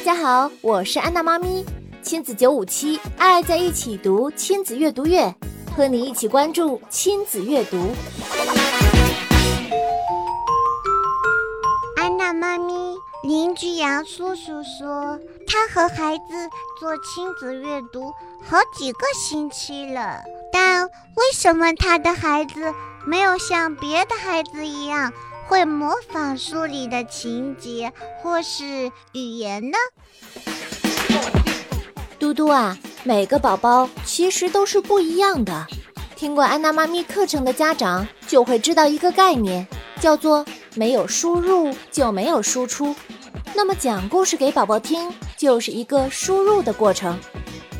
大家好，我是安娜妈咪，亲子九五七，爱在一起读亲子阅读月，和你一起关注亲子阅读。安娜妈咪，邻居杨叔叔说，他和孩子做亲子阅读好几个星期了，但为什么他的孩子没有像别的孩子一样？会模仿书里的情节或是语言呢？嘟嘟啊，每个宝宝其实都是不一样的。听过安娜妈咪课程的家长就会知道一个概念，叫做没有输入就没有输出。那么讲故事给宝宝听就是一个输入的过程，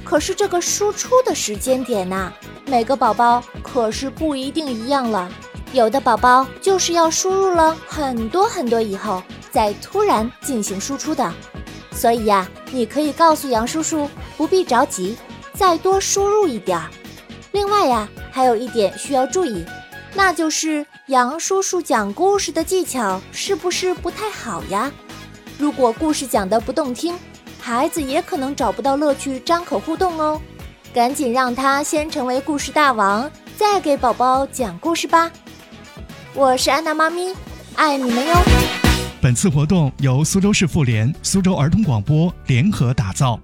可是这个输出的时间点呐，每个宝宝可是不一定一样了。有的宝宝就是要输入了很多很多以后，再突然进行输出的，所以呀，你可以告诉杨叔叔不必着急，再多输入一点儿。另外呀，还有一点需要注意，那就是杨叔叔讲故事的技巧是不是不太好呀？如果故事讲得不动听，孩子也可能找不到乐趣，张口互动哦。赶紧让他先成为故事大王，再给宝宝讲故事吧。我是安娜妈咪，爱你们哟！本次活动由苏州市妇联、苏州儿童广播联合打造。